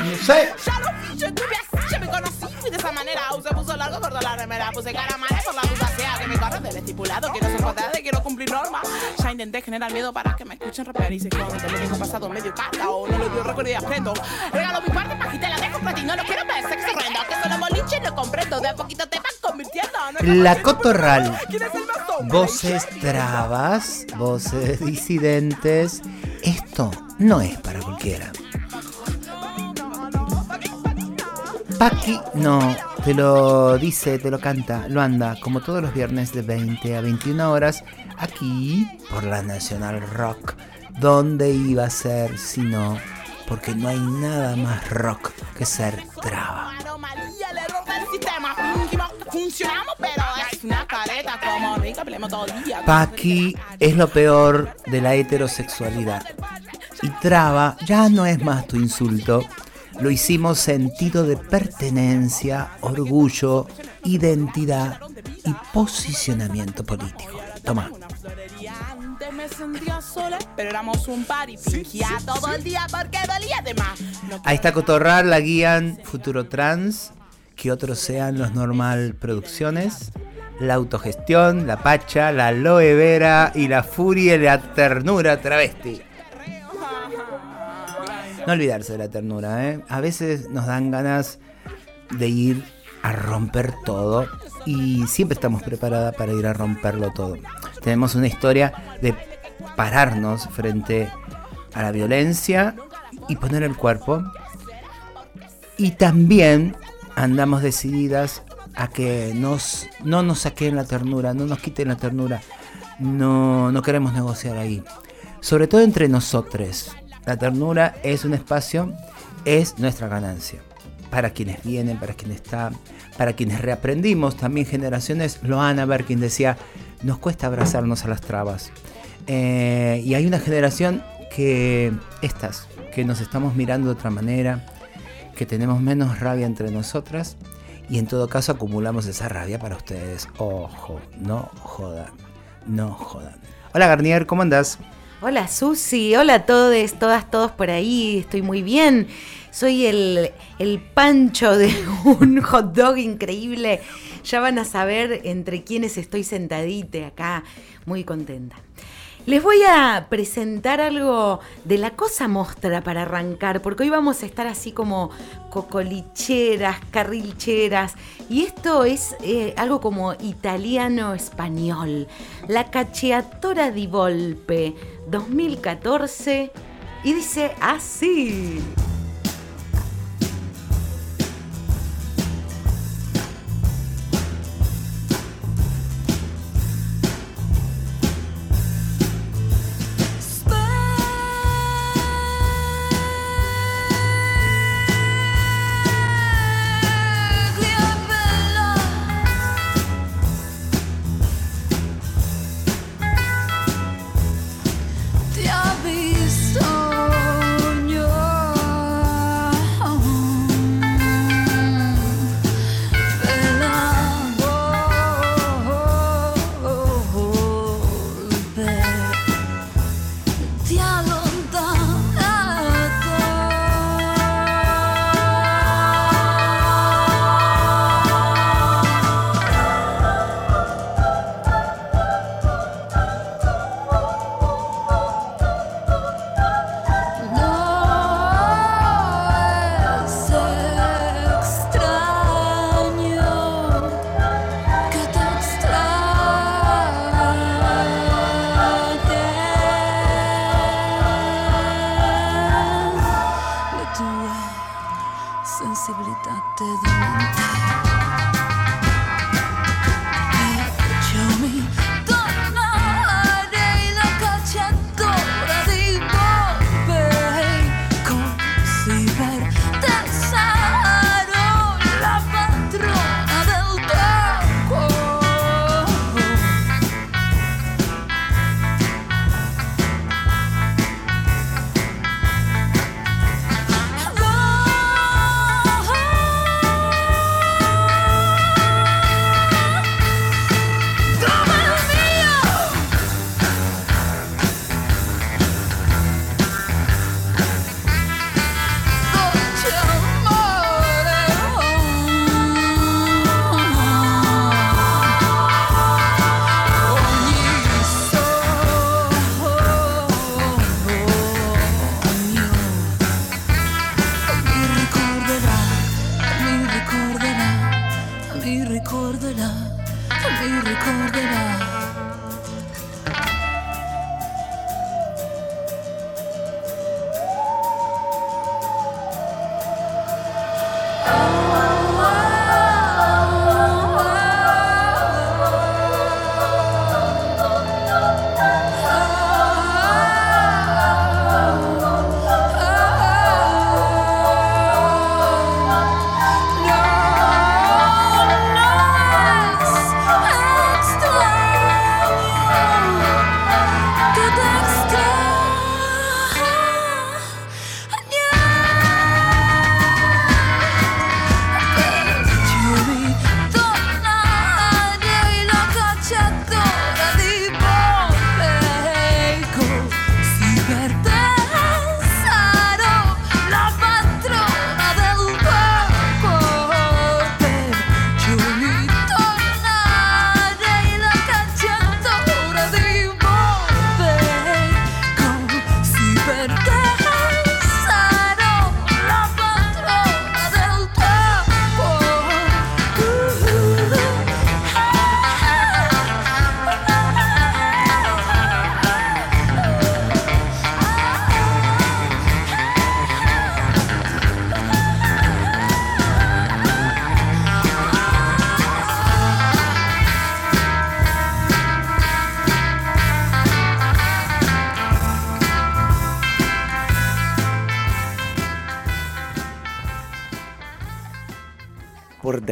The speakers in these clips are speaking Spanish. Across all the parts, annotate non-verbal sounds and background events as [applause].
No sé. Yo me conocí, de esa manera. Usé puso largo, corto la remera, puse cara mala por la duda sea que me corre del estipulado. Quiero ser y quiero cumplir normas. Ya intenté generar miedo para que me escuchen rapear y se joden. Te lo tengo pasado medio cata o no le dio récord y aprendo. Regalo mi parte, majita, la dejo para ti. No lo quiero ver, sexo horrendo. Que solo boliche no comprendo. De a poquito te vas convirtiendo. La cotorral. ¿Quién es el más hombre? Voces trabas, voces disidentes. Esto no es para cualquiera. Paqui no, te lo dice, te lo canta, lo anda como todos los viernes de 20 a 21 horas aquí por la Nacional Rock. ¿Dónde iba a ser si no? Porque no hay nada más rock que ser traba. Paqui es lo peor de la heterosexualidad. Y traba ya no es más tu insulto. Lo hicimos sentido de pertenencia, orgullo, identidad y posicionamiento político. Toma. Una florería antes me sentía sola, pero éramos un par y fingía todo el día porque dolía de más. No A esta cotorrar la guían Futuro Trans, que otros sean los Normal Producciones, la autogestión, la pacha, la aloe vera y la furia y la ternura travesti. No olvidarse de la ternura, ¿eh? A veces nos dan ganas de ir a romper todo y siempre estamos preparadas para ir a romperlo todo. Tenemos una historia de pararnos frente a la violencia y poner el cuerpo. Y también andamos decididas a que nos, no nos saquen la ternura, no nos quiten la ternura. No, no queremos negociar ahí. Sobre todo entre nosotros. La ternura es un espacio, es nuestra ganancia. Para quienes vienen, para quienes están, para quienes reaprendimos, también generaciones, lo van a ver quien decía, nos cuesta abrazarnos a las trabas. Eh, y hay una generación que, estas, que nos estamos mirando de otra manera, que tenemos menos rabia entre nosotras y en todo caso acumulamos esa rabia para ustedes. Ojo, no jodan, no jodan. Hola Garnier, ¿cómo andás? Hola Susi, hola a todos, todas, todos por ahí, estoy muy bien. Soy el, el pancho de [laughs] un hot dog increíble. Ya van a saber entre quiénes estoy sentadite acá, muy contenta. Les voy a presentar algo de la cosa mostra para arrancar, porque hoy vamos a estar así como cocolicheras, carrilcheras, y esto es eh, algo como italiano-español. La Cacciatora di Volpe 2014, y dice así.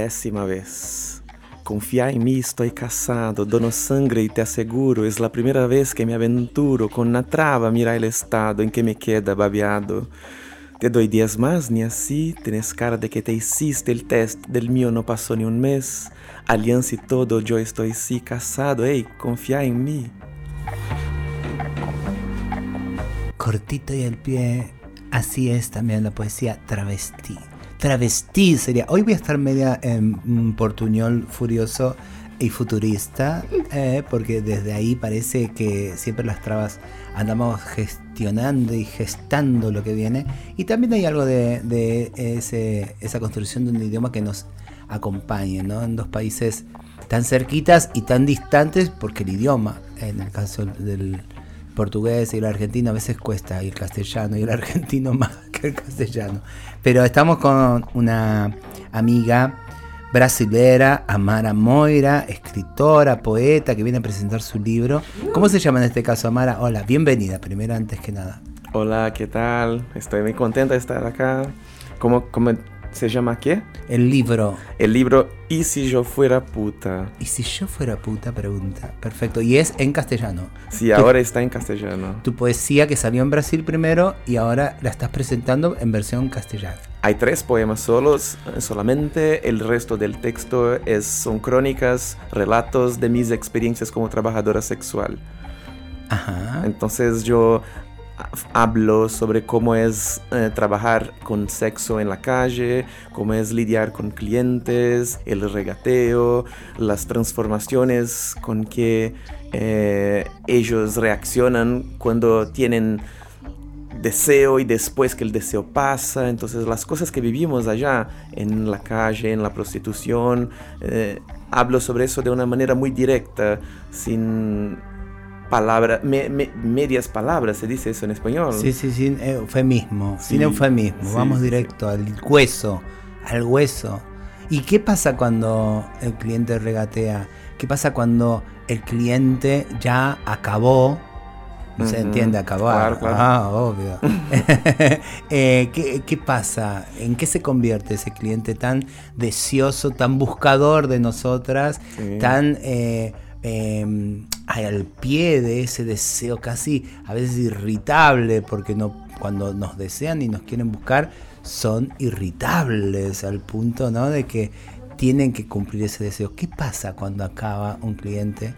Décima vez. Confía en mí, estoy casado, dono sangre y te aseguro, es la primera vez que me aventuro con una traba, mira el estado en que me queda babeado. Te doy días más, ni así, tienes cara de que te hiciste el test, del mío no pasó ni un mes. Alianza y todo, yo estoy sí casado, ey, confía en mí. Cortito y al pie, así es también la poesía travestí. Travestí sería. Hoy voy a estar media en un portuñol furioso y futurista, eh, porque desde ahí parece que siempre las trabas andamos gestionando y gestando lo que viene. Y también hay algo de, de ese- esa construcción de un idioma que nos acompañe, ¿no? En dos países tan cerquitas y tan distantes, porque el idioma, en el caso del portugués y el argentino a veces cuesta, y el castellano y el [laughs] argentino más [laughs] el castellano. Pero estamos con una amiga brasilera, Amara Moira, escritora, poeta, que viene a presentar su libro. ¿Cómo se llama en este caso, Amara? Hola, bienvenida, primero antes que nada. Hola, ¿qué tal? Estoy muy contenta de estar acá. ¿Cómo, cómo se llama qué? El libro, El libro ¿Y si yo fuera puta? ¿y si yo fuera puta? Pregunta. Perfecto, y es en castellano. Sí, ahora está en castellano. Tu poesía que salió en Brasil primero y ahora la estás presentando en versión castellana. Hay tres poemas solos solamente, el resto del texto es, son crónicas, relatos de mis experiencias como trabajadora sexual. Ajá. Entonces yo hablo sobre cómo es eh, trabajar con sexo en la calle, cómo es lidiar con clientes, el regateo, las transformaciones con que eh, ellos reaccionan cuando tienen deseo y después que el deseo pasa. Entonces las cosas que vivimos allá en la calle, en la prostitución, eh, hablo sobre eso de una manera muy directa, sin palabras, medias palabras, se dice eso en español. Sí, sí, sin eufemismo, sin Sí, eufemismo. sí, Vamos sí, directo al hueso, al hueso. ¿Y qué pasa cuando el cliente regatea? ¿Qué pasa cuando el cliente ya acabó? No se entiende acabar. claro, claro. Ah, obvio. [laughs] Eh, ¿qué, qué pasa? ¿En qué se convierte ese cliente tan deseoso, tan buscador de nosotras, tan eh, eh, al pie de ese deseo casi a veces irritable, porque no, cuando nos desean y nos quieren buscar, son irritables al punto ¿no? de que tienen que cumplir ese deseo. ¿Qué pasa cuando acaba un cliente?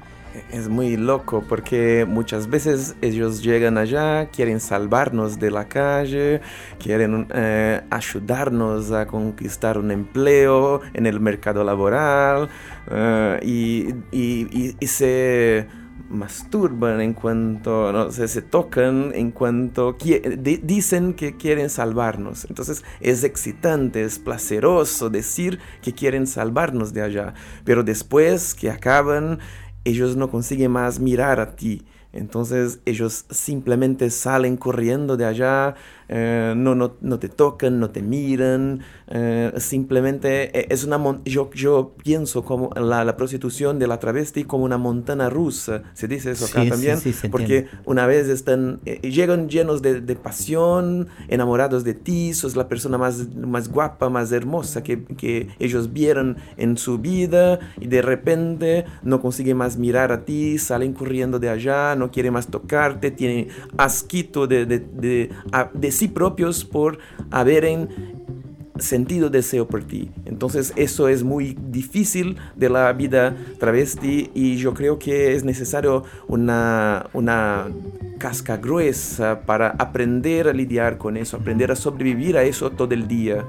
Es muy loco porque muchas veces ellos llegan allá, quieren salvarnos de la calle, quieren eh, ayudarnos a conquistar un empleo en el mercado laboral eh, y, y- se masturban, en cuanto no sé, se tocan, en cuanto dicen que quieren salvarnos. Entonces es excitante, es placeroso decir que quieren salvarnos de allá, pero después que acaban, ellos no consiguen más mirar a ti. Entonces ellos simplemente salen corriendo de allá, eh, no, no, no te tocan, no te miran, eh, simplemente eh, es una... Yo, yo pienso como la, la prostitución de la travesti como una montaña rusa, se dice eso acá Sí, también, sí, porque una vez están, llegan llenos de, de pasión, enamorados de ti, sos la persona más, más guapa, más hermosa que, que ellos vieron en su vida y de repente no consiguen más mirar a ti, salen corriendo de allá, no quieren más tocarte, tienen asquito de, de, de, a- de sí propios por haber sentido deseo por ti. Entonces eso es muy difícil de la vida travesti y yo creo que es necesario una, una casca gruesa para aprender a lidiar con eso, aprender a sobrevivir a eso todo el día.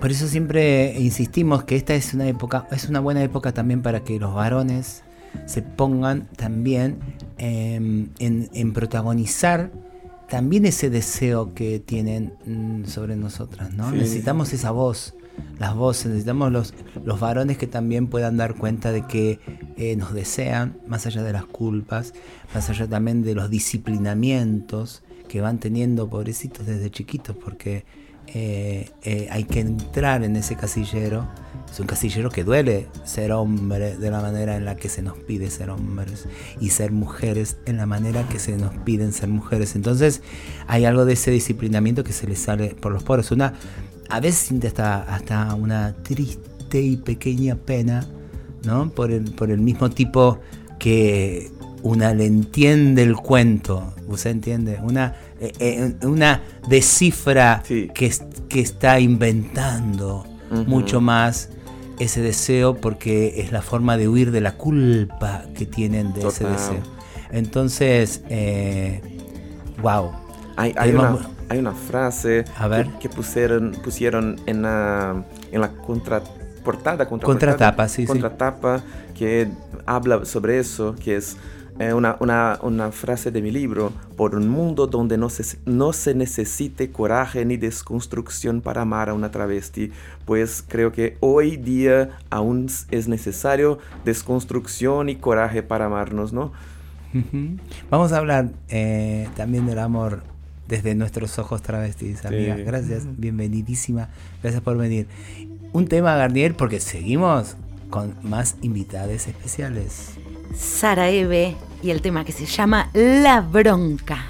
Por eso siempre insistimos que esta es una época, es una buena época también para que los varones se pongan también em, en, en protagonizar también ese deseo que tienen mm, sobre nosotras, ¿no? Sí. Necesitamos esa voz, las voces, necesitamos los, los varones que también puedan dar cuenta de que eh, nos desean, más allá de las culpas, más allá también de los disciplinamientos que van teniendo pobrecitos desde chiquitos, porque eh, eh, hay que entrar en ese casillero. Es un casillero que duele ser hombre de la manera en la que se nos pide ser hombres y ser mujeres en la manera que se nos piden ser mujeres. Entonces hay algo de ese disciplinamiento que se les sale por los poros. Una, a veces siente hasta, hasta una triste y pequeña pena, ¿no? Por el, por el mismo tipo que una le entiende el cuento, ¿usted entiende? Una, eh, eh, una descifra Sí. que, es- que está inventando mucho más ese deseo porque es la forma de huir de la culpa que tienen de ese deseo. Entonces, eh, wow. Hay, hay, una, hay una frase A ver. que, que pusieron, pusieron en la, en la contraportada, contraportada, Contratapa, sí, sí. contratapa, que habla sobre eso, que es eh, una, una, una frase de mi libro, por un mundo donde no se, no se necesite coraje ni desconstrucción para amar a una travesti, pues creo que hoy día aún es necesario desconstrucción y coraje para amarnos, ¿no? Vamos a hablar eh, también del amor desde nuestros ojos travestis, amiga. Gracias, bienvenidísima. Gracias por venir. Un tema, Garnier, porque seguimos con más invitadas especiales. Sara Eve y el tema que se llama La Bronca.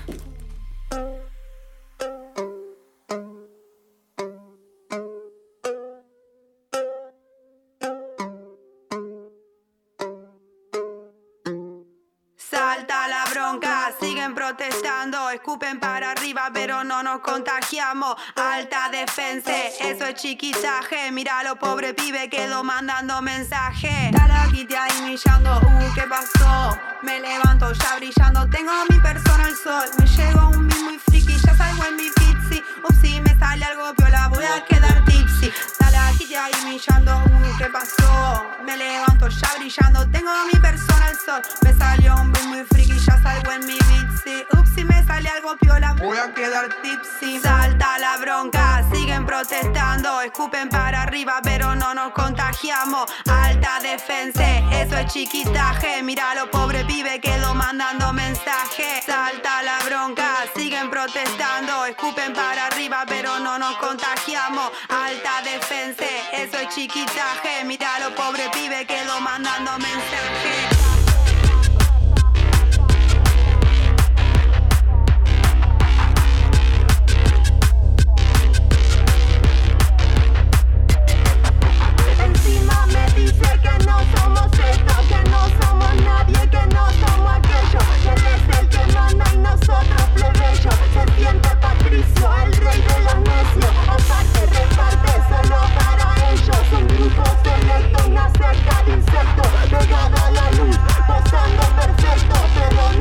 No nos contagiamos. Alta defensa, eso es chiquitaje. Mira lo pobre pibe quedó mandando mensaje. Talaquite ahí millando, uh, ¿qué pasó? Me levanto ya brillando, tengo a mi persona el sol. Me llego un beat muy friki, ya salgo en mi pizzi. Upsi, me sale algo piola, voy a quedar tipsy. Talaquite ahí millando, uh, ¿qué pasó? Me levanto ya brillando, tengo mi persona el sol. Me salió un beat muy friki, ya salgo en mi pizzi. Upsi, me sale algo piola, voy a quedar tipsy. Salta la bronca, siguen protestando, escupen para arriba, pero no nos contagiamos. Alta defensa, eso es chiquitaje. Mira lo pobre pibe quedó mandando mensaje. Salta la bronca, siguen protestando, escupen para arriba, pero no nos contagiamos. Alta defensa, eso es chiquitaje. Mira lo pobre pibe quedó mandando mensaje. Encima me dice que no somos esto, que no somos nadie, que no somos aquello. Que él es el que manda y nosotros plebeyo. Se siente Patricio, el rey de los necios. Aparte reparte yo soy un hijo selecto, me acerca dice, a la luz, postando perfecto.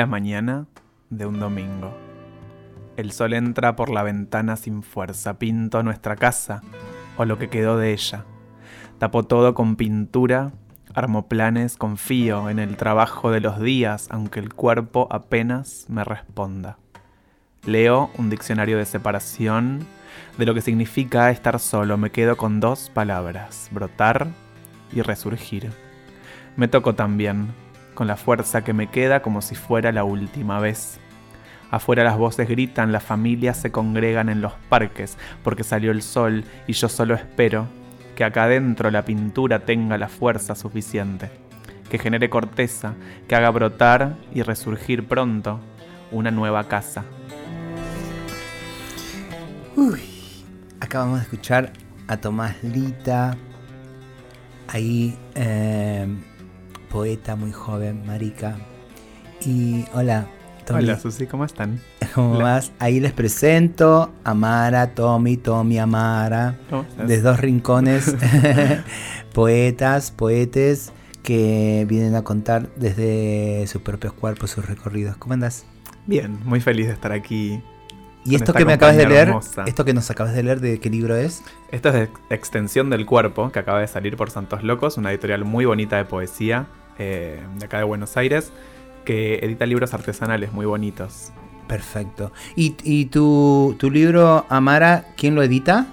La mañana de un domingo. El sol entra por la ventana sin fuerza. Pinto nuestra casa, o lo que quedó de ella. Tapo todo con pintura, armo planes, confío en el trabajo de los días, aunque el cuerpo apenas me responda. Leo un diccionario de separación de lo que significa estar solo. Me quedo con dos palabras, brotar y resurgir. Me toco también, con la fuerza que me queda como si fuera la última vez. Afuera las voces gritan, las familias se congregan en los parques porque salió el sol y yo solo espero que acá adentro la pintura tenga la fuerza suficiente, que genere corteza, que haga brotar y resurgir pronto una nueva casa. Uy, acabamos de escuchar a Tomás Lita, ahí eh, poeta muy joven, marica. Y hola, Tommy, Hola Susi, ¿cómo están? ¿cómo hola. vas? Ahí les presento a Mara, Tommy, Tommy, Amara, de dos rincones, [laughs] [laughs] poetas, poetes que vienen a contar desde sus propios cuerpos sus recorridos. ¿Cómo andas? Bien, muy feliz de estar aquí. Y esto que me acabas de leer, hermosa. esto que nos acabas de leer, ¿de qué libro es? Esto es de Extensión del Cuerpo, que acaba de salir por Santos Locos, una editorial muy bonita de poesía eh, de acá de Buenos Aires, que edita libros artesanales muy bonitos. Perfecto. ¿Y, y tu, tu libro, Amara, quién lo edita?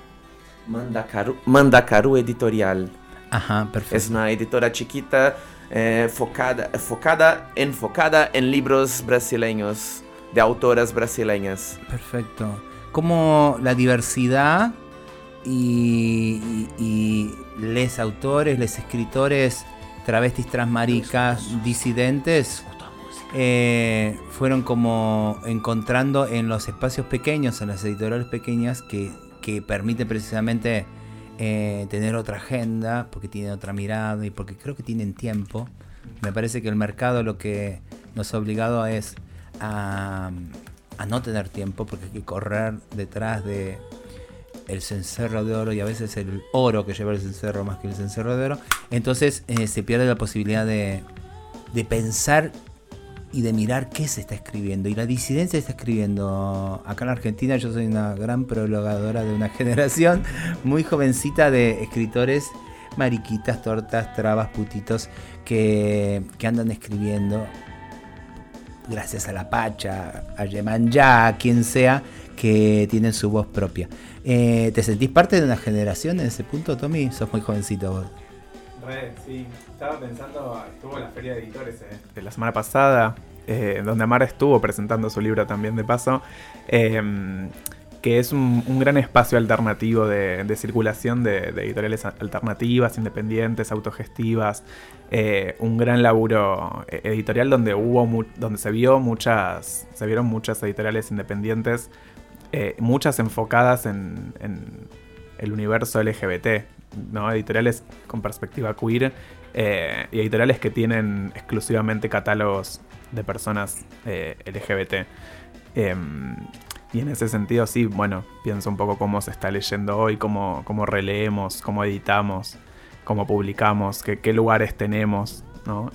Mandacaru, Mandacaru Editorial. Ajá, perfecto. Es una editora chiquita eh, focada, focada, enfocada en libros brasileños, de autoras brasileñas. Perfecto. Como la diversidad y, y, y les autores, les escritores, travestis, transmaricas, disidentes, eh, fueron como encontrando en los espacios pequeños, en las editoriales pequeñas, que, que permite precisamente eh, tener otra agenda, porque tienen otra mirada y porque creo que tienen tiempo. Me parece que el mercado lo que nos ha obligado es a, a no tener tiempo, porque hay que correr detrás de el cencerro de oro y a veces el oro que lleva el cencerro más que el cencerro de oro. Entonces eh, se pierde la posibilidad de, de pensar y de mirar qué se está escribiendo. Y la disidencia está escribiendo. Acá en Argentina yo soy una gran prologadora de una [laughs] generación muy jovencita de escritores, mariquitas, tortas, trabas, putitos, que, que andan escribiendo. Gracias a la Pacha, a Yemanjá, a quien sea, que tienen su voz propia. Eh, ¿Te sentís parte de una generación en ese punto, Tommy? Sos muy jovencito vos. Re, sí. Estaba pensando, estuvo la feria de editores eh, de la semana pasada, eh, donde Amara estuvo presentando su libro también de paso, eh, que es un, un gran espacio alternativo de, de circulación de, de editoriales alternativas, independientes, autogestivas, eh, un gran laburo editorial donde hubo mu- donde se vio muchas, se vieron muchas editoriales independientes, eh, muchas enfocadas en, el universo LGBT, ¿no? Editoriales con perspectiva queer eh, y editoriales que tienen exclusivamente catálogos de personas eh, LGBT. Em, y en ese sentido, sí, bueno, pienso un poco cómo se está leyendo hoy, cómo, cómo releemos, cómo editamos, cómo publicamos, qué, lugares tenemos, ¿no?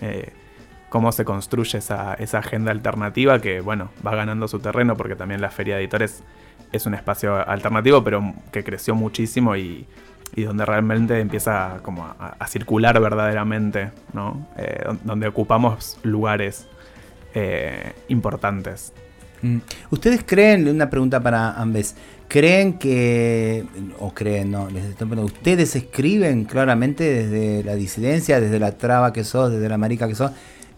Cómo se construye esa, esa agenda alternativa que, bueno, va ganando su terreno porque también la Feria de Editores es un espacio alternativo, pero que creció muchísimo y, donde realmente empieza como a, circular verdaderamente, ¿no? Eh, don- donde ocupamos lugares eh, importantes. Mm. ¿Ustedes creen, una pregunta para ambos, creen que, o creen, no, les estoy preguntando, ustedes escriben claramente desde la disidencia, desde la traba que sos, desde la marica que sos,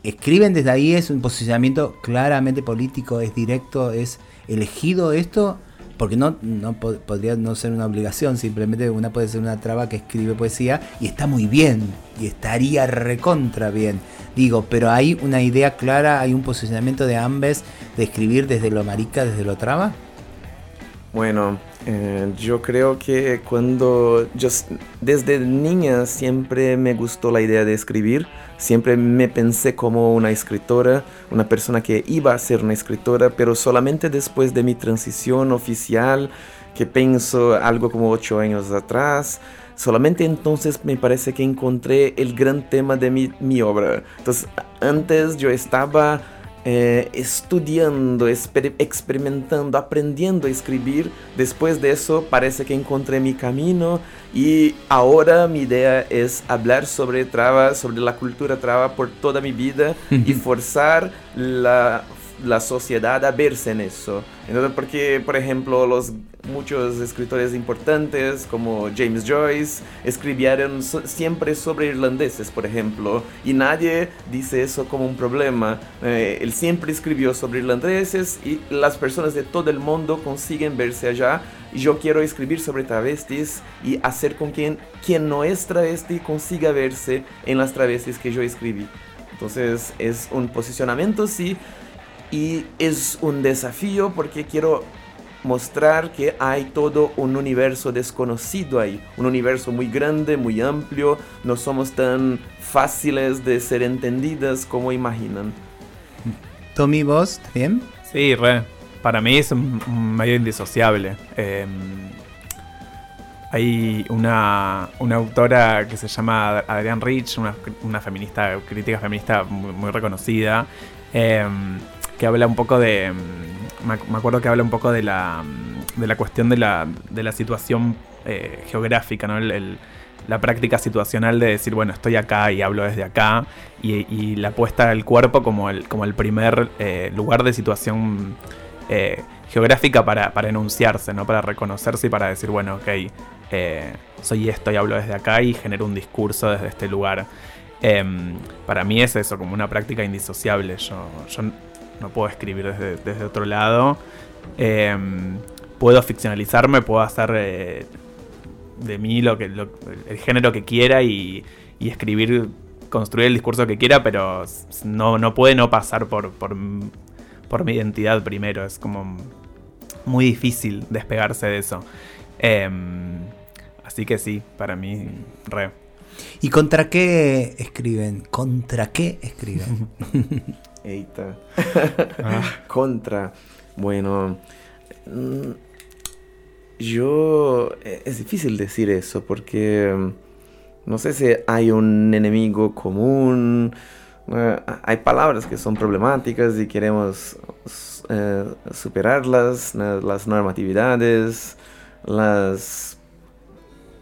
escriben desde ahí, es un posicionamiento claramente político, es directo, es elegido esto? Porque no, no po- podría no ser una obligación, simplemente una puede ser una traba que escribe poesía y está muy bien, y estaría recontra bien. Digo, pero hay una idea clara, hay un posicionamiento de ambes de escribir desde lo marica, desde lo traba. Bueno, eh, yo creo que cuando yo desde niña siempre me gustó la idea de escribir, siempre me pensé como una escritora, una persona que iba a ser una escritora, pero solamente después de mi transición oficial, que pienso algo como ocho años atrás, solamente entonces me parece que encontré el gran tema de mi, mi obra. Entonces, antes yo estaba eh, estudiando, exper- experimentando, aprendiendo a escribir. Después de eso parece que encontré mi camino y ahora mi idea es hablar sobre traba, sobre la cultura traba por toda mi vida y forzar la, la sociedad a verse en eso. Entonces, porque, por ejemplo, los muchos escritores importantes como James Joyce escribieron so- siempre sobre irlandeses, por ejemplo, y nadie dice eso como un problema. Eh, él siempre escribió sobre irlandeses y las personas de todo el mundo consiguen verse allá. Y yo quiero escribir sobre travestis y hacer con quien quien no es travesti consiga verse en las travestis que yo escribí. Entonces es un posicionamiento, sí, y es un desafío porque quiero mostrar que hay todo un universo desconocido ahí, un universo muy grande, muy amplio, no somos tan fáciles de ser entendidas como imaginan. Tommy, vos, ¿bien? Sí, re. Para mí es medio indisociable. Eh, hay una, una autora que se llama Adrienne Rich, una, una feminista, crítica feminista muy, muy reconocida, eh, habla un poco de. Me, ac- me acuerdo que habla un poco de la, de la cuestión de la, de la situación eh, geográfica, ¿no? El- la práctica situacional de decir, bueno, estoy acá y hablo desde acá, y, la puesta del cuerpo como el, como el primer eh, lugar de situación eh, geográfica para, para enunciarse, ¿no? Para reconocerse y para decir, bueno, ok, soy esto y hablo desde acá y genero un discurso desde este lugar. Em, para mí es eso, como una práctica indisociable. Yo, yo no puedo escribir desde, desde otro lado. Em, puedo ficcionalizarme, puedo hacer eh, de mí lo que, lo- el género que quiera y, y escribir, construir el discurso que quiera, pero no, no puede no pasar por, por mi identidad primero. Es como muy difícil despegarse de eso. Em, así que sí, para mí, re. ¿Y contra qué escriben? ¿Contra qué escriben? [laughs] Eita. [laughs] Ah. Contra. Bueno. mm, Yo. eh, Es difícil decir eso porque. mm, No sé si hay un enemigo común. eh, Hay palabras que son problemáticas y queremos eh, superarlas. Las normatividades. Las.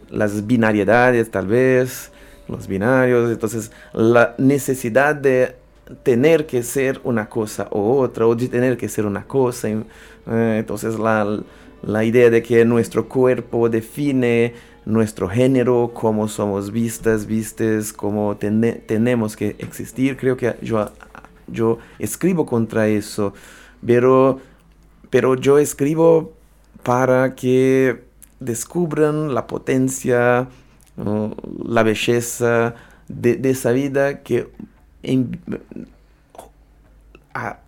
Las binariedades, tal vez. Los binarios. Entonces, la necesidad de tener que ser una cosa o otra, o de tener que ser una cosa. eh, entonces la, la idea de que nuestro cuerpo define nuestro género, cómo somos vistas, vistes, cómo tene- tenemos que existir, creo que yo, yo escribo contra eso, pero, pero yo escribo para que descubran la potencia, ¿no? la belleza de, de esa vida que en- a-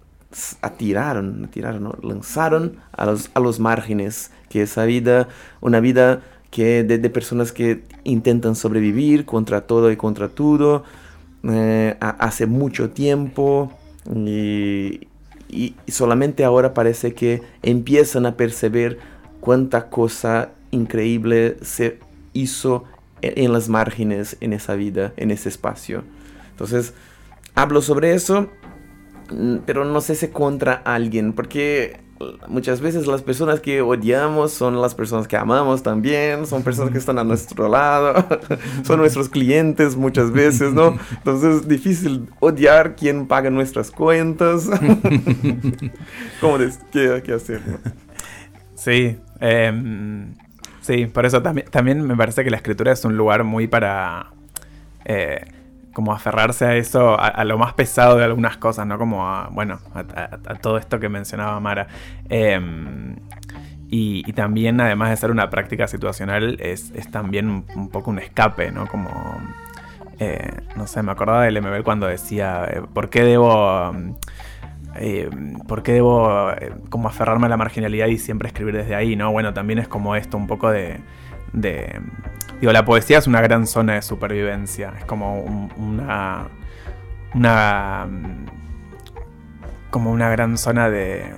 atiraron, atiraron, ¿no? lanzaron a los, a los márgenes, que esa vida, una vida que de, de personas que intentan sobrevivir contra todo y contra todo, eh, a- hace mucho tiempo, y- y solamente ahora parece que empiezan a percibir cuánta cosa increíble se hizo en, en las márgenes, en esa vida, en ese espacio. Entonces, hablo sobre eso, mm, pero no sé si contra alguien, porque muchas veces las personas que odiamos son las personas que amamos también, son personas que están a nuestro lado, [laughs] son nuestros clientes muchas veces, ¿no? Entonces es difícil odiar quien paga nuestras cuentas. [laughs] ¿Cómo des- qué, qué hacer? Sí, em, sí, por eso también, también me parece que la escritura es un lugar muy para eh, como aferrarse a eso, a, lo más pesado de algunas cosas, ¿no? Como a, bueno, a, todo esto que mencionaba Mara. Em, y, también, además de ser una práctica situacional, es, también un, poco un escape, ¿no? Como, eh, no sé, me acordaba del MBL cuando decía, eh, ¿por qué debo... eh, ¿por qué debo eh, como aferrarme a la marginalidad y siempre escribir desde ahí? ¿no? Bueno, también es como esto, un poco de, de- Digo, la poesía es una gran zona de supervivencia, es como un- una... una mm, como una gran zona de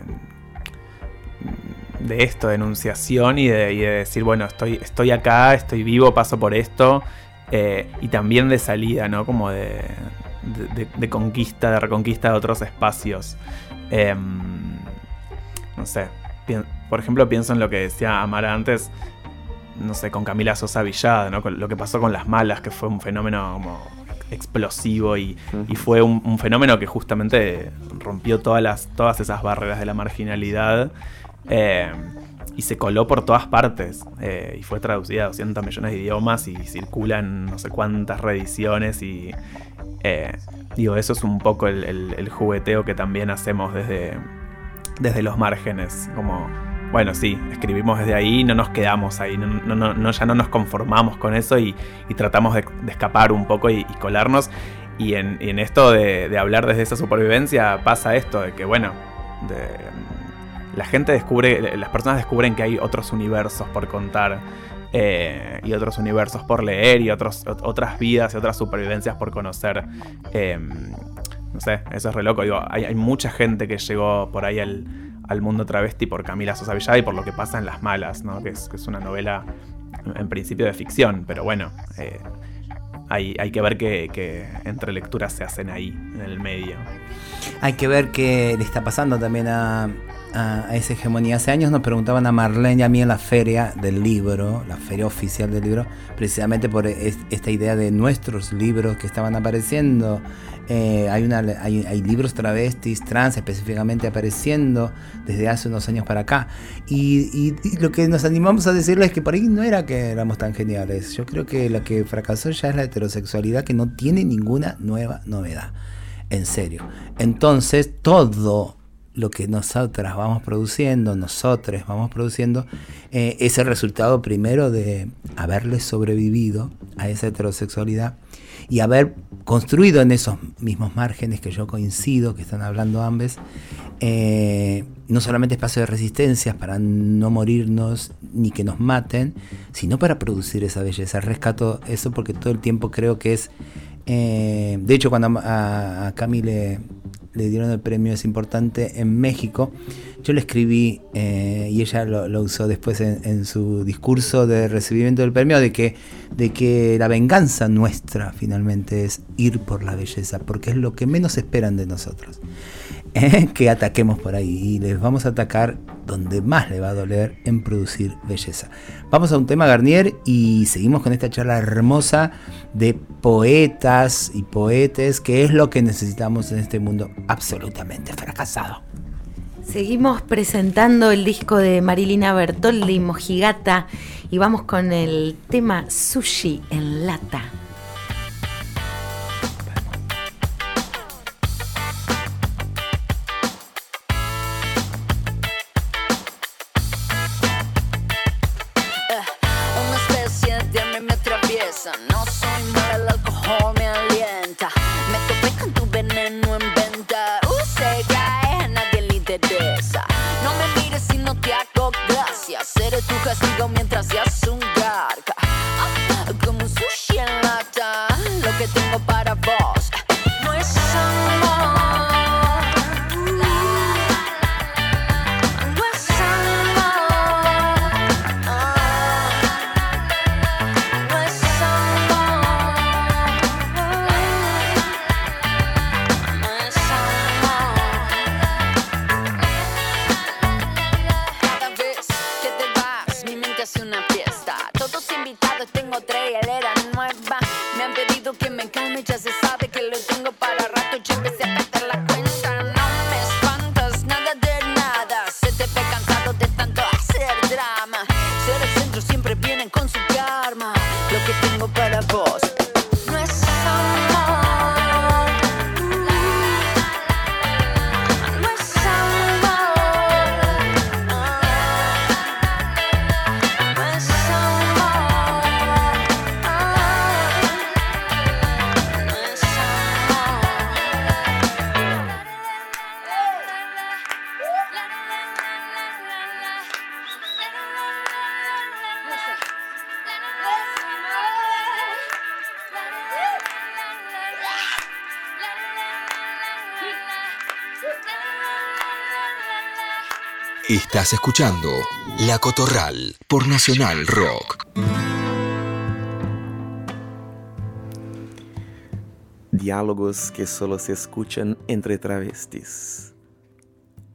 de esto, de enunciación y de, y de decir, bueno, estoy, estoy acá, estoy vivo, paso por esto, eh, y también de salida, ¿no? Como de, de, conquista, de reconquista de otros espacios. Em, no sé, por ejemplo, pienso en lo que decía Amara antes, no sé, con Camila Sosa Villada, ¿no? Con lo que pasó con las malas, que fue un fenómeno como explosivo y, y fue un, un fenómeno que justamente rompió todas, las, todas esas barreras de la marginalidad eh, y se coló por todas partes eh, y fue traducida a 200 millones de idiomas y circula en no sé cuántas reediciones y eh, digo, eso es un poco el, el- el jugueteo que también hacemos desde, desde los márgenes, como bueno, sí, escribimos desde ahí, no nos quedamos ahí, no, no- no- ya no nos conformamos con eso y, tratamos de, escapar un poco y, colarnos. Y en, esto de, hablar desde esa supervivencia pasa esto, de que bueno, la gente descubre, las personas descubren que hay otros universos por contar. eh, y otros universos por leer y otros, ot- otras vidas y otras supervivencias por conocer. Eh, no sé, eso es re loco. Digo, hay, hay mucha gente que llegó por ahí al, al mundo travesti por Camila Sosa Villada y por lo que pasa en Las Malas, ¿no? Que es, que es una novela en, principio de ficción, pero bueno, eh, hay, hay que ver que, entre lecturas se hacen ahí, en el medio. Hay que ver qué le está pasando también a, a- esa hegemonía. Hace años nos preguntaban a Marlene y a mí en la feria del libro, la feria oficial del libro, precisamente por es- esta idea de nuestros libros que estaban apareciendo. Eh, hay, una, hay, hay libros travestis, trans específicamente apareciendo desde hace unos años para acá. Y, y- y lo que nos animamos a decirles es que por ahí no era que éramos tan geniales. Yo creo que lo que fracasó ya es la heterosexualidad que no tiene ninguna nueva novedad. En serio. Entonces, todo lo que nosotras vamos produciendo, nosotros vamos produciendo, eh, es el resultado primero de haberle sobrevivido a esa heterosexualidad y haber construido en esos mismos márgenes que yo coincido, que están hablando ambos, eh, no solamente espacio de resistencias para no morirnos ni que nos maten, sino para producir esa belleza. Rescato eso porque todo el tiempo creo que es eh, de hecho, cuando a, a Cami le, dieron el premio Es Importante en México, yo le escribí eh, y ella lo, lo usó después en, en su discurso de recibimiento del premio de que, de que la venganza nuestra finalmente es ir por la belleza, porque es lo que menos esperan de nosotros. [laughs] que ataquemos por ahí y les vamos a atacar donde más le va a doler en producir belleza. Vamos a un tema Garnier y seguimos con esta charla hermosa de poetas y poetes, que es lo que necesitamos en este mundo absolutamente fracasado. Seguimos presentando el disco de Marilina Bertoldi, Mojigata, y vamos con el tema Sushi en lata. Estás escuchando La Cotorral por Nacional Rock. diálogos que solo se escuchan entre travestis.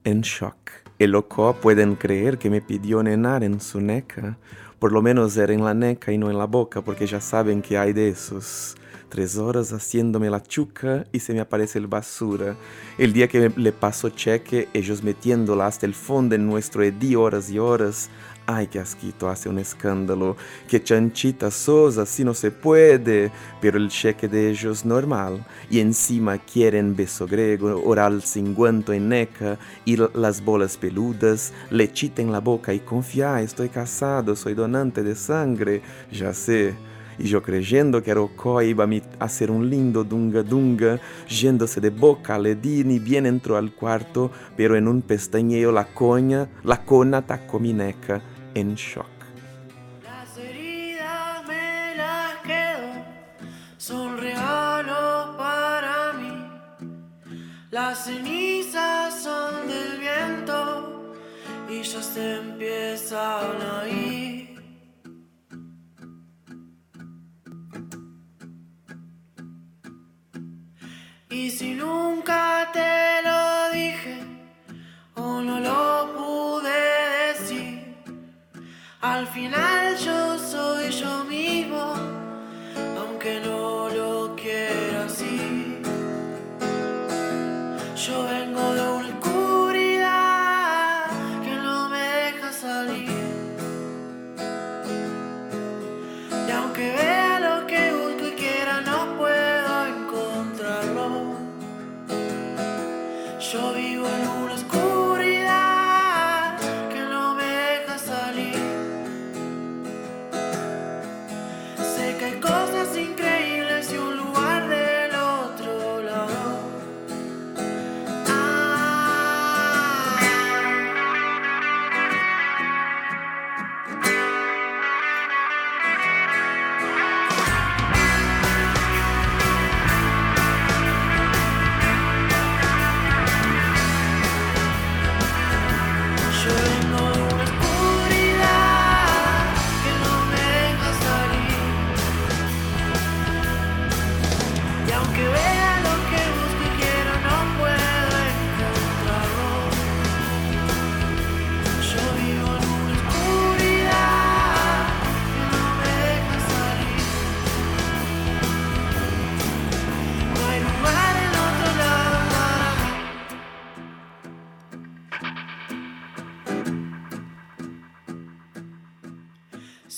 En shock, el loco pueden creer que me pidió nenar en su neca, por lo menos era en la neca y no en la boca, porque ya saben que hay de esos. Tres horas haciéndome la chuca y se me aparece el basura. El día que le paso cheque, ellos metiéndola hasta el fondo en nuestro edí horas y horas. Ay, qué asquito, hace un escándalo. Que chanchita sosa, así no se puede. Pero el cheque de ellos normal. Y encima quieren beso griego, oral sin guanto en neca, y las bolas peludas, lechita en la boca y confía, estoy casado, soy donante de sangre. Ya sé. Y yo creyendo que Rocco iba a mi- a hacer un lindo dunga dunga, yéndose de boca al edín y bien entró al cuarto, pero en un pestañeo la coña, la cona atacó mi neca en shock. Las heridas me las quedo, son regalos para mí. Las cenizas son del viento y ya se empiezan a ir.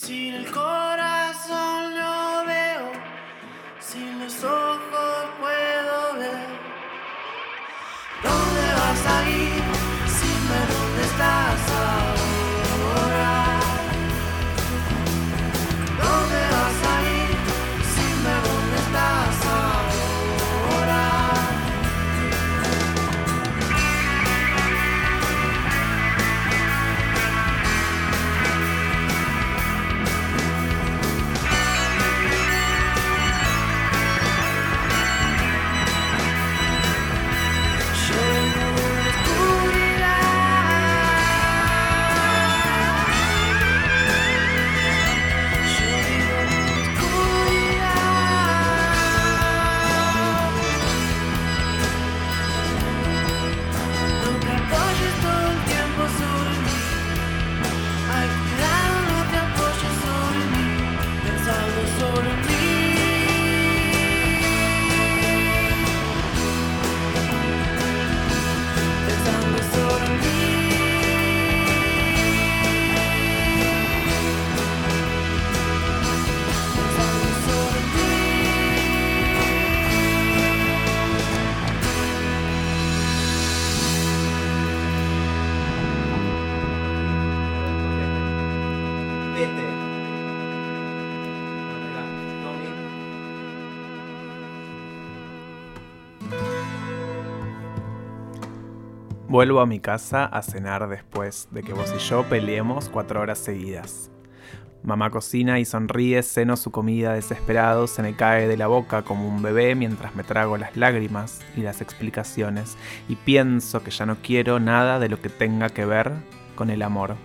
Sin el corazón lo veo, sin los ojos puedo ver. ¿Dónde vas a ir? Ver dónde estás Vuelvo a mi casa a cenar después de que vos y yo peleemos cuatro horas seguidas. Mamá cocina y sonríe, ceno su comida desesperado, se me cae de la boca como un bebé mientras me trago las lágrimas y las explicaciones y pienso que ya no quiero nada de lo que tenga que ver con el amor.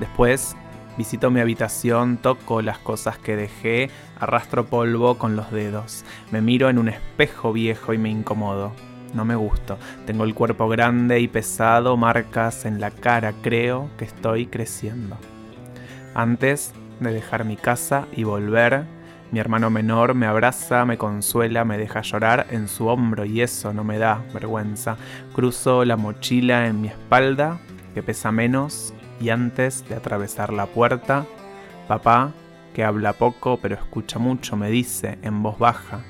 Después Visito mi habitación, toco las cosas que dejé, arrastro polvo con los dedos. Me miro en un espejo viejo y me incomodo. No me gusto. Tengo el cuerpo grande y pesado, marcas en la cara, creo que estoy creciendo. Antes de dejar mi casa y volver, mi hermano menor me abraza, me consuela, me deja llorar en su hombro y eso no me da vergüenza. Cruzo la mochila en mi espalda, que pesa menos, y antes de atravesar la puerta, papá, que habla poco pero escucha mucho, me dice en voz baja,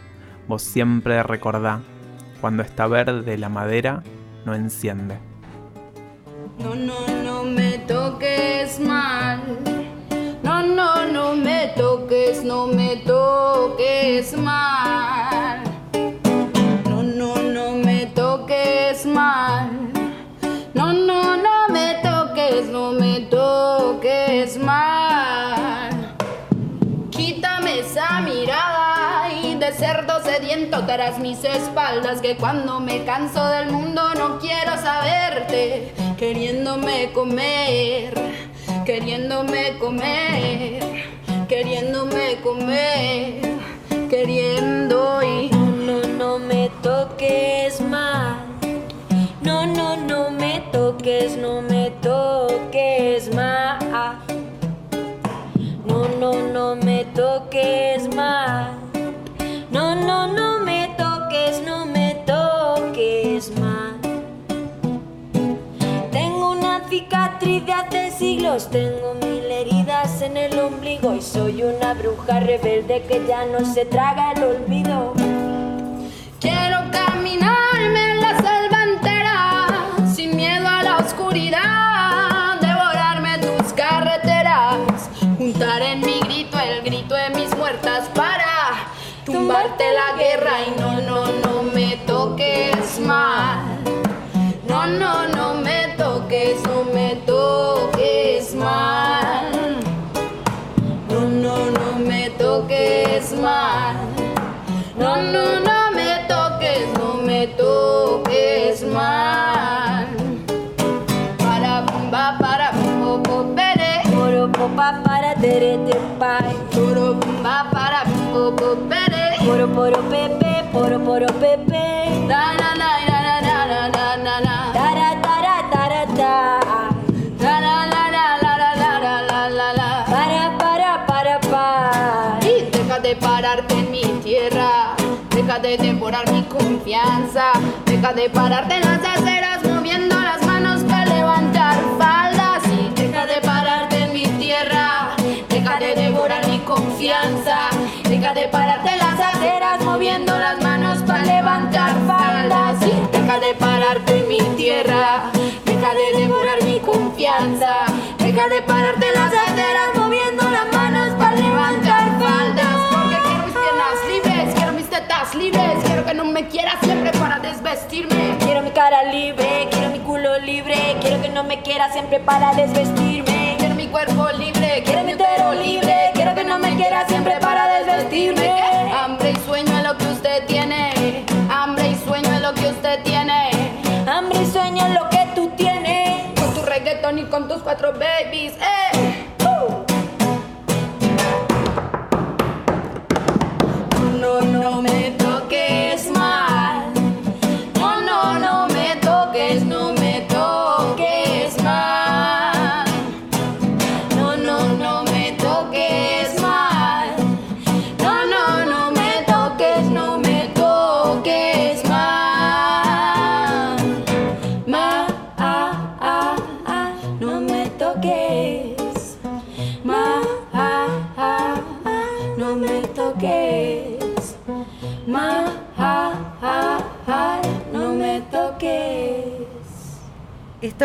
vos siempre recordá, cuando está verde la madera, no enciende. No, no, no me toques mal. No, no, no me toques, no me toques mal. No, no, no me toques mal. Sediento tras mis espaldas que cuando me canso del mundo no quiero saberte, queriéndome comer, queriéndome comer, queriéndome comer, queriendo y No, no, me toques mal. No, no, no me toques, no me toques mal. No, no, no me toques mal. No, no, no me toques, no me toques mal. Tengo una cicatriz de hace siglos, tengo mil heridas en el ombligo y soy una bruja rebelde que ya no se traga el olvido. La guerra y no, no, no me toques mal. No, no, no me toques, no me toques mal. No, no, no me toques mal. No, no, no me toques, no me toques mal. Para bumba, para poco pere. Popa para tere te pai. Para pere. Poro poro pepe, poro poro pepe. Na na na na na na na na na na. Tara tara tara ta. Na na na na la la la la la la la. Para para para pa. Y deja de pararte en mi tierra, deja de devorar mi confianza, deja de pararte en las aceras moviendo las manos para levantar faldas y deja de pararte en mi tierra, deja de devorar mi confianza, deja de pararte en las aceras moviendo las manos para levantar faldas. Deja de pararte en mi tierra, deja de devorar mi confianza, deja de pararte en las aceras moviendo las manos para levantar faldas. Porque quiero mis piernas libres, quiero mis tetas libres, quiero que no me quieras siempre para desvestirme. Quiero mi cara libre, quiero mi culo libre, quiero que no me quiera siempre para desvestirme. Quiero mi cuerpo libre, quiero mi utero libre, quiero que no me quiera siempre quatro babies. Ei!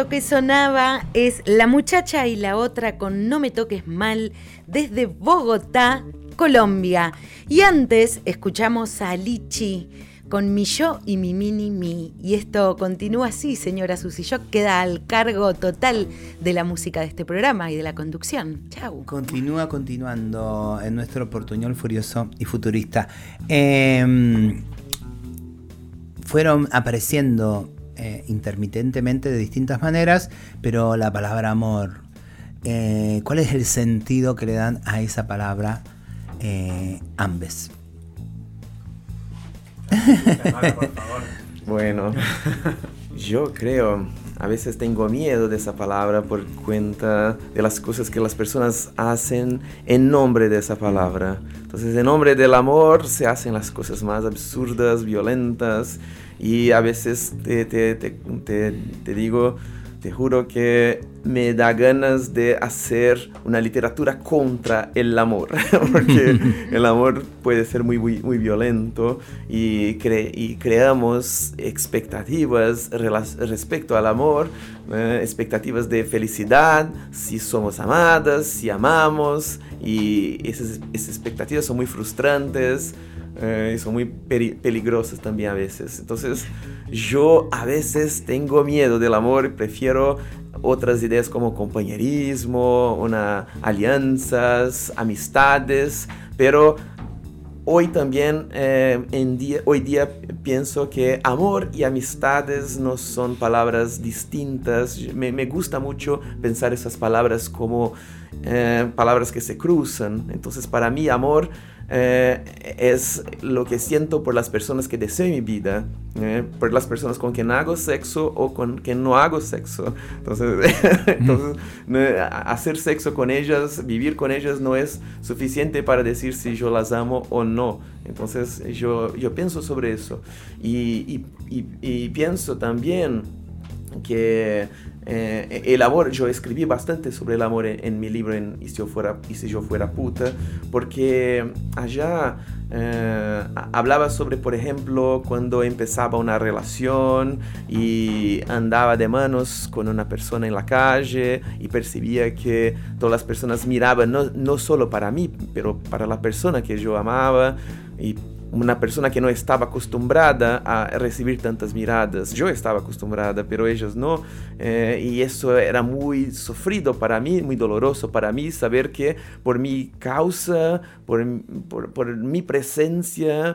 Esto que sonaba es La muchacha y la otra con No me toques mal desde Bogotá, Colombia. Y antes escuchamos a Lichi con Mi yo y mi mini mi. Y esto continúa así, señora Susi. Yo queda al cargo total de la música de este programa y de la conducción. Chau. Continúa continuando en nuestro portuñol furioso y futurista. Em, fueron apareciendo eh, intermitentemente de distintas maneras, pero la palabra amor eh, ¿cuál es el sentido que le dan a esa palabra eh, ambes? [laughs] Bueno, yo creo, a veces tengo miedo de esa palabra por cuenta de las cosas que las personas hacen en nombre de esa palabra. Entonces, en nombre del amor se hacen las cosas más absurdas, violentas, y a veces te, te- te- te- digo, te juro que me da ganas de hacer una literatura contra el amor, [laughs] porque [laughs] el amor puede ser muy, muy, muy violento y, cre- y creamos expectativas respecto al amor, eh, expectativas de felicidad, si somos amadas, si amamos, y esas, esas expectativas son muy frustrantes. Eh, y son muy peligrosas también a veces. Entonces, yo a veces tengo miedo del amor y prefiero otras ideas como compañerismo, una, alianzas, amistades, pero hoy también, eh, día, hoy día pienso que amor y amistades no son palabras distintas. Me, me gusta mucho pensar esas palabras como eh, palabras que se cruzan. Entonces, para mí, amor eh, es lo que siento por las personas que deseo en mi vida, eh, por las personas con quien hago sexo o con quien no hago sexo. Entonces, [laughs] entonces a- hacer sexo con ellas, vivir con ellas no es suficiente para decir si yo las amo o no. Entonces yo, yo pienso sobre eso. Y, y- y- y pienso también que eh, el amor, yo escribí bastante sobre el amor en, mi libro en y si, yo fuera, y si yo fuera puta, porque allá eh, ha- hablaba sobre, por ejemplo, cuando empezaba una relación y andaba de manos con una persona en la calle y percibía que todas las personas miraban, no, no solo para mí, pero para la persona que yo amaba una persona que no estaba acostumbrada a recibir tantas miradas. Yo estaba acostumbrada, pero ellos no. Eh, y eso era muy sufrido para mí, muy doloroso para mí, saber que por mi causa, por, por- por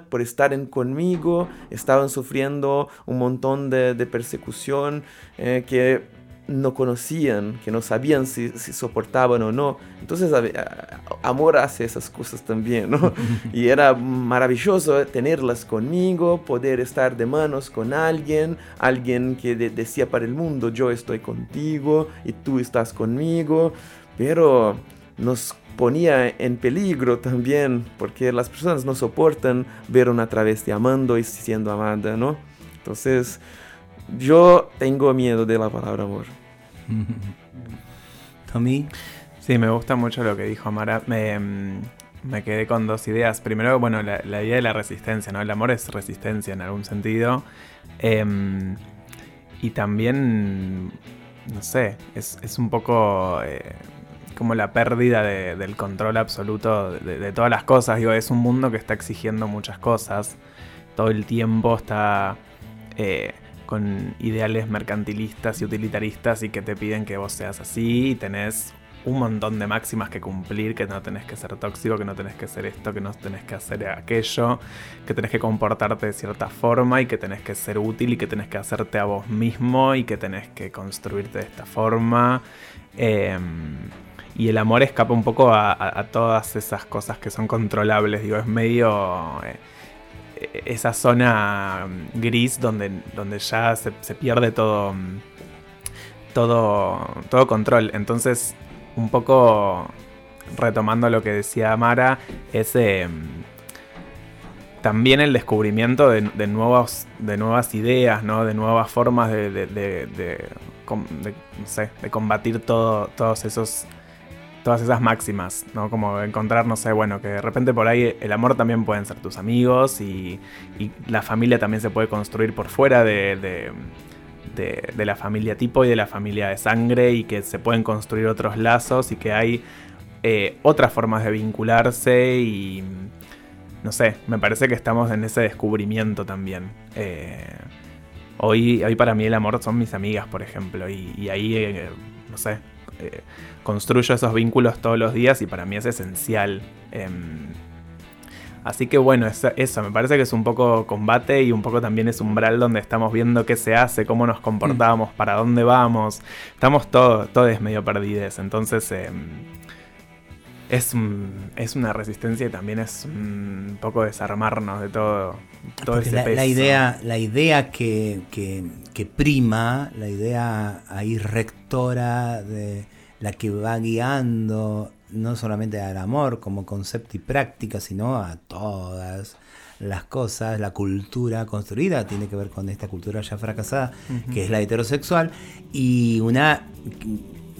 por estar en conmigo, estaban sufriendo un montón de, de persecución eh, que no conocían, que no sabían si, si soportaban o no. Entonces, a- a- amor hace esas cosas también, ¿no? [laughs] y era maravilloso tenerlas conmigo, poder estar de manos con alguien, alguien que de- decía para el mundo, yo estoy contigo y tú estás conmigo, pero nos ponía en peligro también, porque las personas no soportan ver una travesti amando y siendo amada, ¿no? Entonces, yo tengo miedo de la palabra amor. [laughs] Tommy. Sí, me gusta mucho lo que dijo Mara. Me, mm, me quedé con dos ideas. Primero, bueno, la, la idea de la resistencia, ¿no? El amor es resistencia en algún sentido. Em, y también, no sé, es, es un poco eh, como la pérdida de- del control absoluto de, de todas las cosas. Digo, es un mundo que está exigiendo muchas cosas. Todo el tiempo está eh, con ideales mercantilistas y utilitaristas y que te piden que vos seas así y tenés un montón de máximas que cumplir, que no tenés que ser tóxico, que no tenés que hacer esto, que no tenés que hacer aquello, que tenés que comportarte de cierta forma y que tenés que ser útil y que tenés que hacerte a vos mismo y que tenés que construirte de esta forma. Eh, y el amor escapa un poco a todas esas cosas que son controlables, digo, es medio... eh, esa zona mm, gris donde, donde ya se, pierde todo, mm, todo, todo control. Entonces, un poco retomando lo que decía Mara, es eh, también el descubrimiento de, nuevos, de nuevas ideas, ¿no? de nuevas formas de, de- de- combatir todo, todos esos todas esas máximas, ¿no? Como encontrar, no sé, bueno, que de repente por ahí el amor también pueden ser tus amigos y, y la familia también se puede construir por fuera de, de- de- la familia tipo y de la familia de sangre y que se pueden construir otros lazos y que hay eh, otras formas de vincularse y no sé, me parece que estamos en ese descubrimiento también. Eh, hoy, hoy para mí el amor son mis amigas, por ejemplo, y, y ahí, eh, no sé, eh, construyo esos vínculos todos los días y para mí es esencial. Em, Así que bueno, eso, eso, me parece que es un poco combate y un poco también es umbral donde estamos viendo qué se hace, cómo nos comportamos, para dónde vamos. Estamos todos, todos medio perdidos. Entonces, eh, es, un- es una resistencia y también es un poco desarmarnos de todo, todo ese la, peso. la idea, la idea que, que- que prima, la idea ahí rectora de la que va guiando no solamente al amor como concepto y práctica, sino a todas las cosas, la cultura construida tiene que ver con esta cultura ya fracasada, que es la heterosexual, y una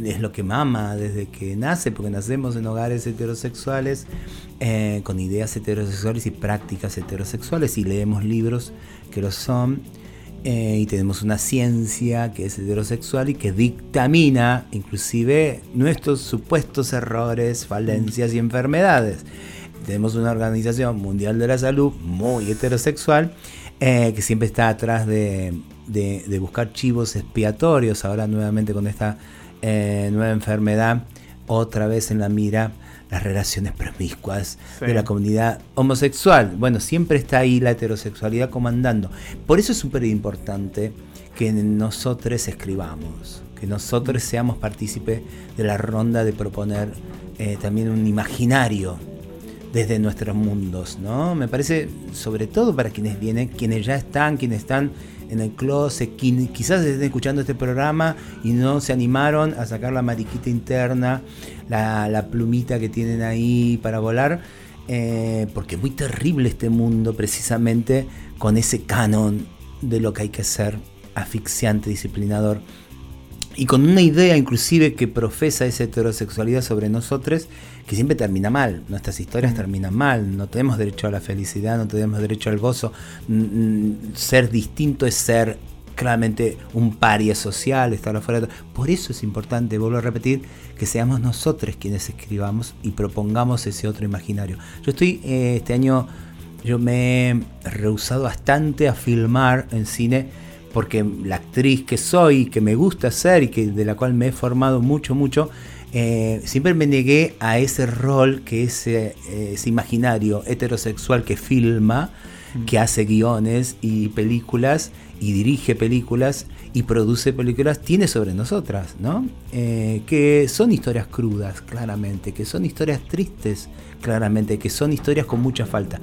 es lo que mama desde que nace, porque nacemos en hogares heterosexuales, eh, con ideas heterosexuales y prácticas heterosexuales, y leemos libros que lo son, eh, y tenemos una ciencia que es heterosexual y que dictamina inclusive nuestros supuestos errores, falencias y enfermedades. Tenemos una organización mundial de la salud muy heterosexual eh, que siempre está atrás de, de- de buscar chivos expiatorios, ahora nuevamente con esta eh, nueva enfermedad, otra vez en la mira las relaciones promiscuas Sí. de la comunidad homosexual. Bueno, siempre está ahí la heterosexualidad comandando. Por eso es súper importante que nosotros escribamos, que nosotros seamos partícipes de la ronda de proponer eh, también un imaginario desde nuestros mundos, ¿no? Me parece, sobre todo para quienes vienen, quienes ya están, quienes están en el closet, quien- quizás estén escuchando este programa y no se animaron a sacar la mariquita interna, la, plumita que tienen ahí para volar, eh, porque es muy terrible este mundo precisamente con ese canon de lo que hay que ser, asfixiante, disciplinador y con una idea inclusive que profesa esa heterosexualidad sobre nosotros que siempre termina mal. Nuestras historias terminan mal. No tenemos derecho a la felicidad, no tenemos derecho al gozo. Ser distinto es ser claramente un paria social, estar afuera. Por eso es importante, vuelvo a repetir, que seamos nosotros quienes escribamos y propongamos ese otro imaginario. Yo estoy eh, este año, yo me he rehusado bastante a filmar en cine porque la actriz que soy, que me gusta ser y que de la cual me he formado mucho, mucho, eh, siempre me negué a ese rol que ese, eh, ese imaginario heterosexual que filma, que hace guiones y películas y dirige películas y produce películas, tiene sobre nosotras, ¿no? Eh, que son historias crudas, claramente, que son historias tristes, claramente, que son historias con mucha falta,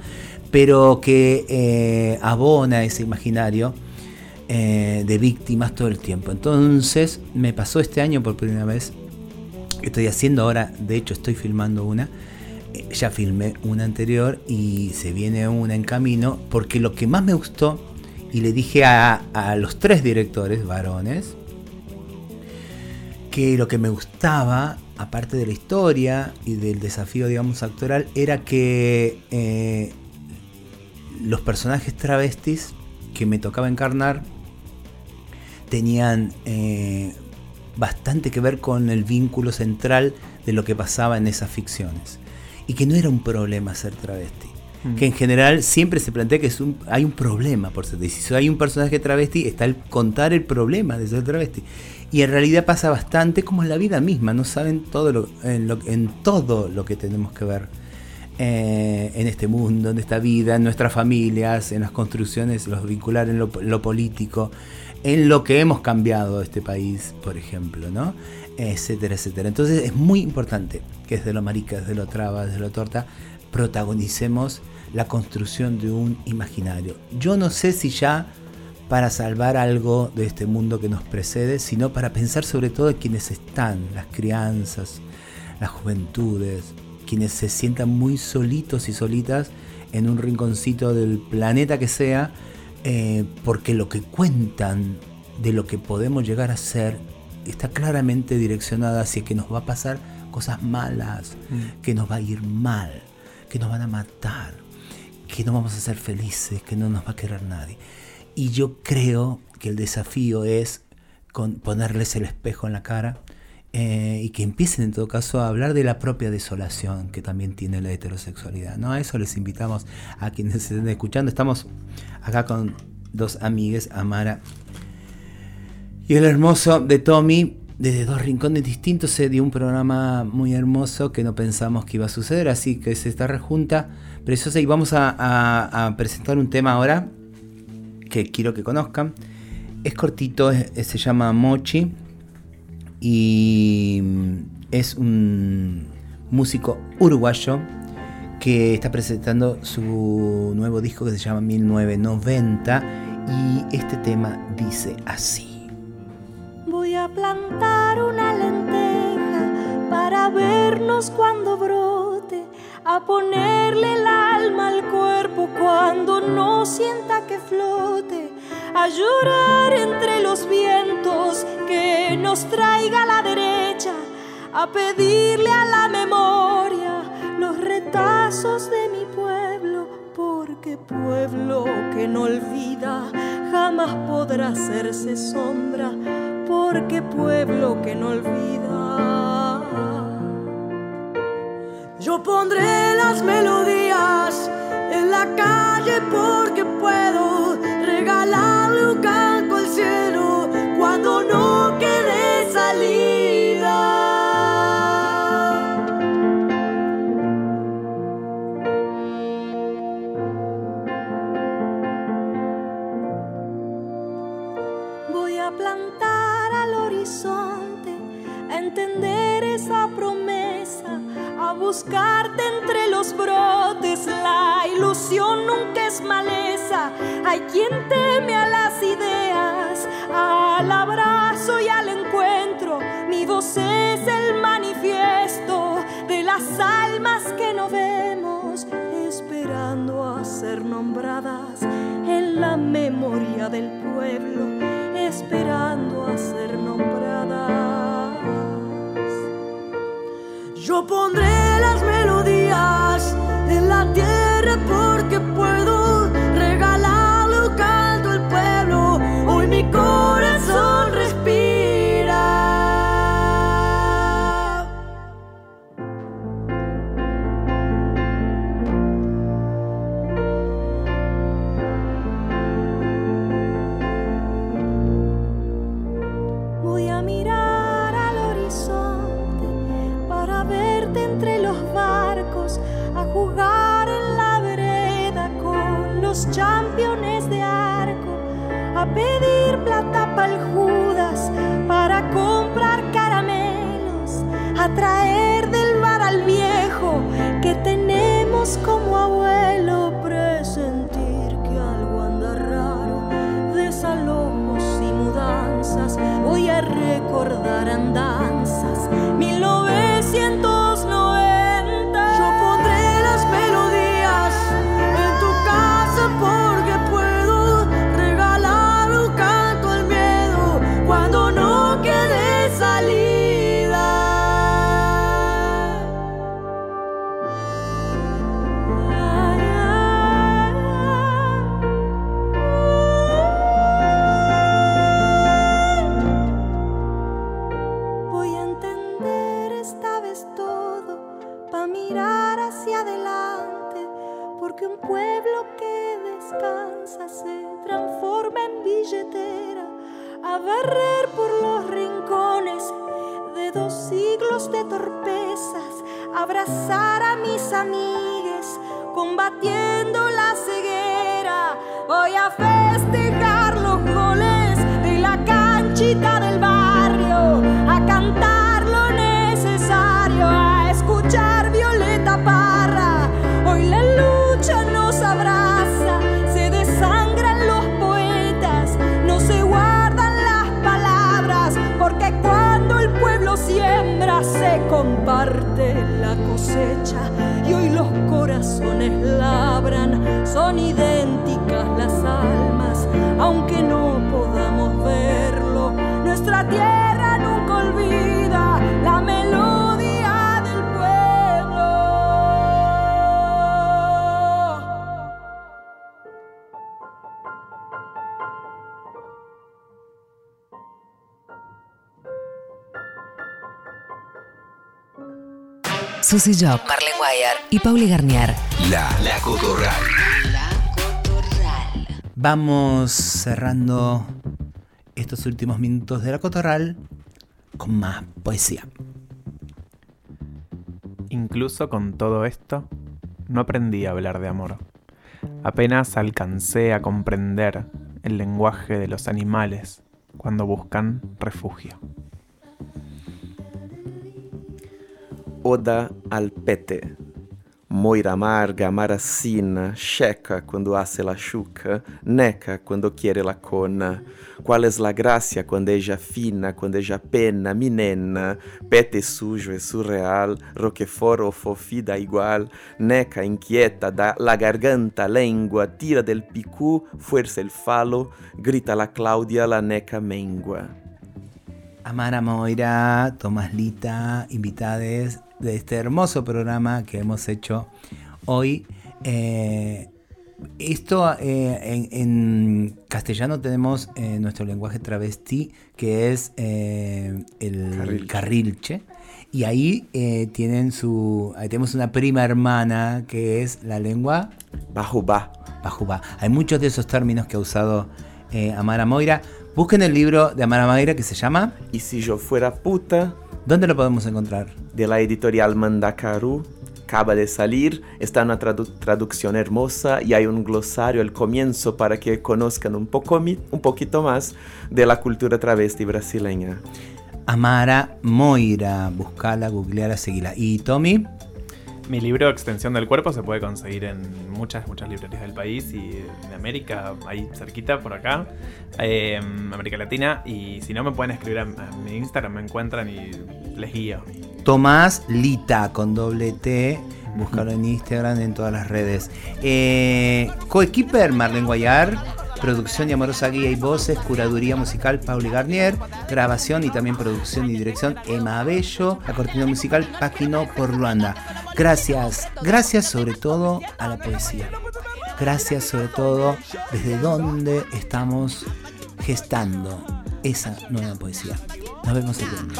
pero que eh, abona ese imaginario eh, de víctimas todo el tiempo. Entonces me pasó este año por primera vez. Estoy haciendo ahora, de hecho estoy filmando una. Eh, Ya filmé una anterior y se viene una en camino porque lo que más me gustó y le dije a, los tres directores varones que lo que me gustaba, aparte de la historia y del desafío, digamos, actoral, era que eh, los personajes travestis que me tocaba encarnar tenían eh, bastante que ver con el vínculo central de lo que pasaba en esas ficciones. Y que no era un problema ser travesti. Mm. Que en general siempre se plantea que es un- hay un problema por ser travesti. Si hay un personaje travesti, está el contar el problema de ser travesti. Y en realidad pasa bastante como en la vida misma. No saben todo lo, en, lo- en todo lo que tenemos que ver eh, en este mundo, en esta vida, en nuestras familias, en las construcciones, los vincular en lo, lo político, en lo que hemos cambiado este país, por ejemplo, ¿no? Etcétera, etcétera. Entonces es muy importante que desde lo marica, desde lo traba, desde lo torta, protagonicemos la construcción de un imaginario. Yo no sé si ya para salvar algo de este mundo que nos precede, sino para pensar sobre todo en quienes están, las crianzas, las juventudes, quienes se sientan muy solitos y solitas en un rinconcito del planeta que sea, eh, porque lo que cuentan de lo que podemos llegar a ser está claramente direccionada hacia que nos va a pasar cosas malas, Mm. que nos va a ir mal, que nos van a matar, que no vamos a ser felices, que no nos va a querer nadie. Y yo creo que el desafío es con ponerles el espejo en la cara eh, y que empiecen en todo caso a hablar de la propia desolación que también tiene la heterosexualidad. ¿no? A eso les invitamos a quienes estén escuchando. Estamos acá con dos amigues, Amara y el hermoso de Tommy. desde dos rincones distintos se dio un programa muy hermoso que no pensamos que iba a suceder, así que es esta rejunta preciosa y vamos a, presentar un tema ahora que quiero que conozcan. Es cortito, se llama Mochi y mm, es un músico uruguayo que está presentando su nuevo disco que se llama 1990 y este tema dice así. Voy a plantar una lenteja para vernos cuando brote, a ponerle el alma al cuerpo cuando no sienta que flote, a llorar entre los vientos que nos traiga la derecha, a pedirle a la memoria los retazos de mi pueblo, porque pueblo que no olvida jamás podrá hacerse sombra, porque pueblo que no olvida. Yo pondré las melodías en la calle porque puedo cuando no quede salida. Voy a plantar al horizonte, a entender esa promesa, a buscarte entre los brotes. La ilusión nunca es maleza. Hay quien teme a las ideas, abrazo y al encuentro. Mi voz es el manifiesto de las almas que no vemos, esperando a ser nombradas en la memoria del pueblo, esperando a ser nombradas. Yo pondré las melodías en la tierra siglos de torpezas, abrazar a mis amigues, combatiendo la ceguera. Voy a festejar y hoy los corazones labran, son idénticas las almas, aunque no podamos verlo, nuestra tierra Susy Job, Marlene Guayar y Pauli Garnier. La, la Cotorral. Vamos cerrando estos últimos minutos de la Cotorral con más poesía. Incluso con todo esto, no aprendí a hablar de amor. Apenas alcancé a comprender el lenguaje de los animales cuando buscan refugio. Oda al pete. Moira amarga, amaracina, checa quando hace la chuca, neca quando quiere la cona. Qual es la gracia quando ella fina, quando ella pena, minena, pete sujo e surreal, roquefort o fofida igual, neca inquieta, da la garganta, lengua, tira del picú, fuerza el falo, grita la Claudia, la neca mengua. Amara Moira, Tomás Lita, invitades de este hermoso programa que hemos hecho hoy. Eh, esto eh, en, en castellano tenemos eh, nuestro lenguaje travesti, que es el Carrilche. carrilche. Y ahí tienen su. Ahí tenemos una prima hermana que es la lengua Bajubá. Bajubá. Hay muchos de esos términos que ha usado Amara Moira. Busquen el libro de Amara Moira que se llama Y si yo fuera puta, ¿Dónde lo podemos encontrar? de la editorial Mandacaru. Acaba de salir, está una tradu- traducción hermosa y hay un glosario al comienzo para que conozcan un, poco un poquito más de la cultura travesti brasileña. Amara Moira. Buscala, googleala, seguila. Y Tommy, Mi libro Extensión del Cuerpo se puede conseguir en muchas, muchas librerías del país y de América, ahí cerquita, por acá, eh, América Latina. Y si no, me pueden escribir a, a mi Instagram, me encuentran y les guío. Tomás Lita con doble T. Búscalo en Instagram, en todas las redes. Eh, Coequiper, Marlene Guayar. Producción y amorosa guía y voces. Curaduría musical, Pauli Garnier. Grabación y también producción y dirección, Emma Bello. La cortina musical, Paquino por Luanda. Gracias, gracias sobre todo a la poesía. Gracias sobre todo desde donde estamos gestando esa nueva poesía. Nos vemos el viernes.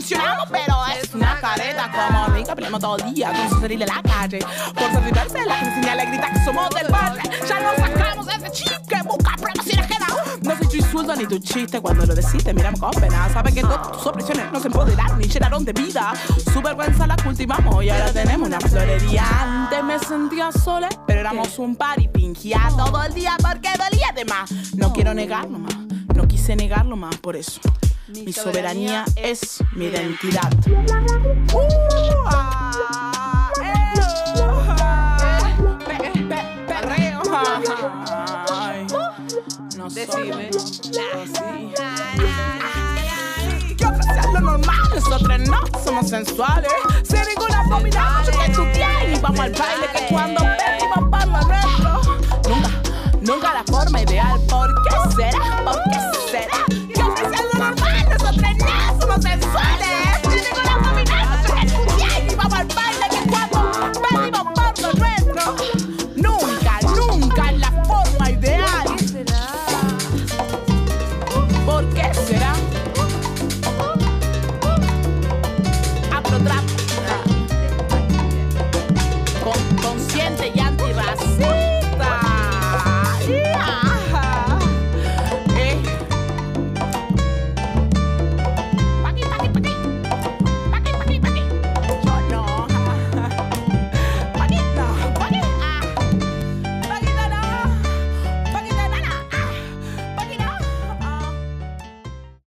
Funcionamos, pero es una careta como rica. Peleamos todo el día con sugerirle la calle. Por servirse, la gente y grita que somos del barrio. Ya nos sacamos de ese chip que busca promoción ajena. No soy tu insulto ni tu chiste cuando lo decís, te miramos con pena. Sabes que todas tus opresiones nos empoderaron y llenaron de vida. Su vergüenza la cultivamos y ahora tenemos una florería. Antes me sentía sola, pero éramos un par y fingía todo el día porque dolía de más. No quiero negarlo más, no quise negarlo más por eso. Mi soberanía es mi identidad. ¿Qué ofrecer lo normal? Nosotros no somos sensuales. Sin ninguna abominable que chutear. Y vamos al baile que cuando pedimos por lo nuestro. Nunca, nunca la